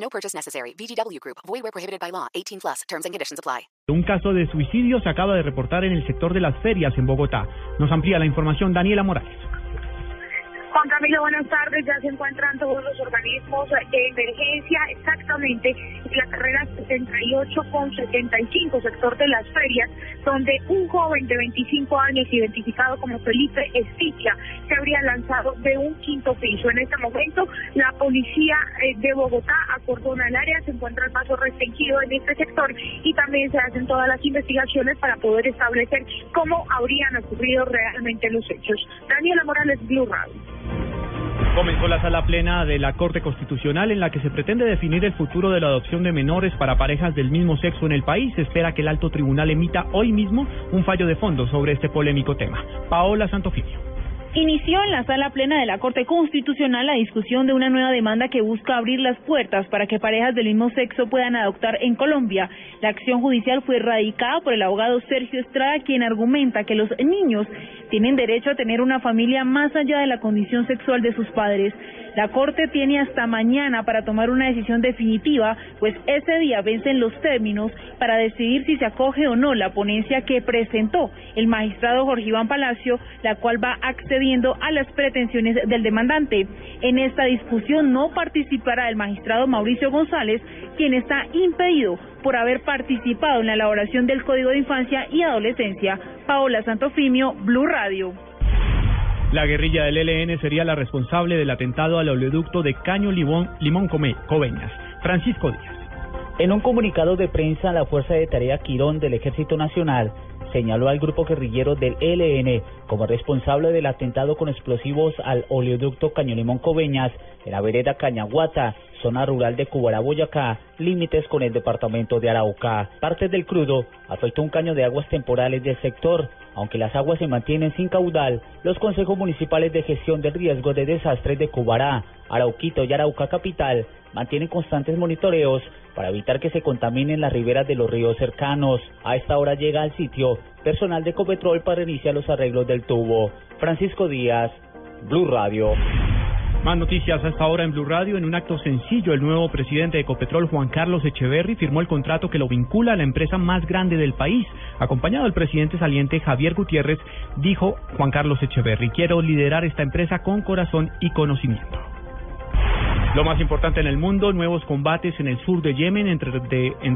No purchase necessary. VGW Group. Void where prohibited by law. 18 plus. Terms and conditions apply. Un caso de suicidio se acaba de reportar en el sector de las ferias en Bogotá. Nos amplía la información Daniela Morales. Juan Camilo, buenas tardes. Ya se encuentran todos los organismos de emergencia exactamente en la carrera 78 con 75, sector de las ferias, donde un joven de 25 años, identificado como Felipe Esticia, se habría lanzado de un quinto piso. En este momento, la policía eh, de Bogotá acordona el área, se encuentra el paso restringido en este sector y también se hacen todas las investigaciones para poder establecer cómo habrían ocurrido realmente los hechos. Daniela Morales, Blue Radio. Comenzó la sala plena de la Corte Constitucional en la que se pretende definir el futuro de la adopción de menores para parejas del mismo sexo en el país. Se espera que el alto tribunal emita hoy mismo un fallo de fondo sobre este polémico tema. Paola Santofimio. Inició en la sala plena de la Corte Constitucional la discusión de una nueva demanda que busca abrir las puertas para que parejas del mismo sexo puedan adoptar en Colombia. La acción judicial fue radicada por el abogado Sergio Estrada, quien argumenta que los niños tienen derecho a tener una familia más allá de la condición sexual de sus padres. La Corte tiene hasta mañana para tomar una decisión definitiva, pues ese día vencen los términos para decidir si se acoge o no la ponencia que presentó el magistrado Jorge Iván Palacio, la cual va accediendo a las pretensiones del demandante. En esta discusión no participará el magistrado Mauricio González, quien está impedido por haber participado en la elaboración del Código de Infancia y Adolescencia. Paola Santofimio, Blue Radio. La guerrilla del ELN sería la responsable del atentado al oleoducto de Caño Limón, Limón Coveñas. Francisco Díaz. En un comunicado de prensa, la Fuerza de Tarea Quirón del Ejército Nacional señaló al grupo guerrillero del ELN como responsable del atentado con explosivos al oleoducto Caño Limón Coveñas en la vereda Cañaguata, zona rural de Cubará, Boyacá, límites con el departamento de Arauca. Parte del crudo afectó un caño de aguas temporales del sector. Aunque las aguas se mantienen sin caudal, los consejos municipales de gestión del riesgo de desastres de Cubará, Arauquito y Arauca Capital mantienen constantes monitoreos para evitar que se contaminen las riberas de los ríos cercanos. A esta hora llega al sitio personal de Copetrol para iniciar los arreglos del tubo. Francisco Díaz, Blue Radio. Más noticias hasta ahora en Blue Radio. En un acto sencillo, el nuevo presidente de Ecopetrol, Juan Carlos Echeverry, firmó el contrato que lo vincula a la empresa más grande del país. Acompañado del presidente saliente Javier Gutiérrez, dijo Juan Carlos Echeverry, quiero liderar esta empresa con corazón y conocimiento. Lo más importante en el mundo, nuevos combates en el sur de Yemen entre,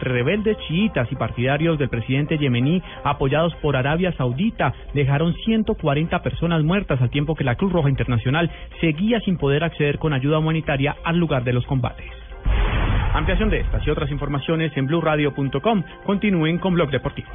rebeldes chiitas y partidarios del presidente yemení apoyados por Arabia Saudita dejaron 140 personas muertas al tiempo que la Cruz Roja Internacional seguía sin poder acceder con ayuda humanitaria al lugar de los combates. Ampliación de estas y otras informaciones en blueradio.com. Continúen con Blog Deportivo.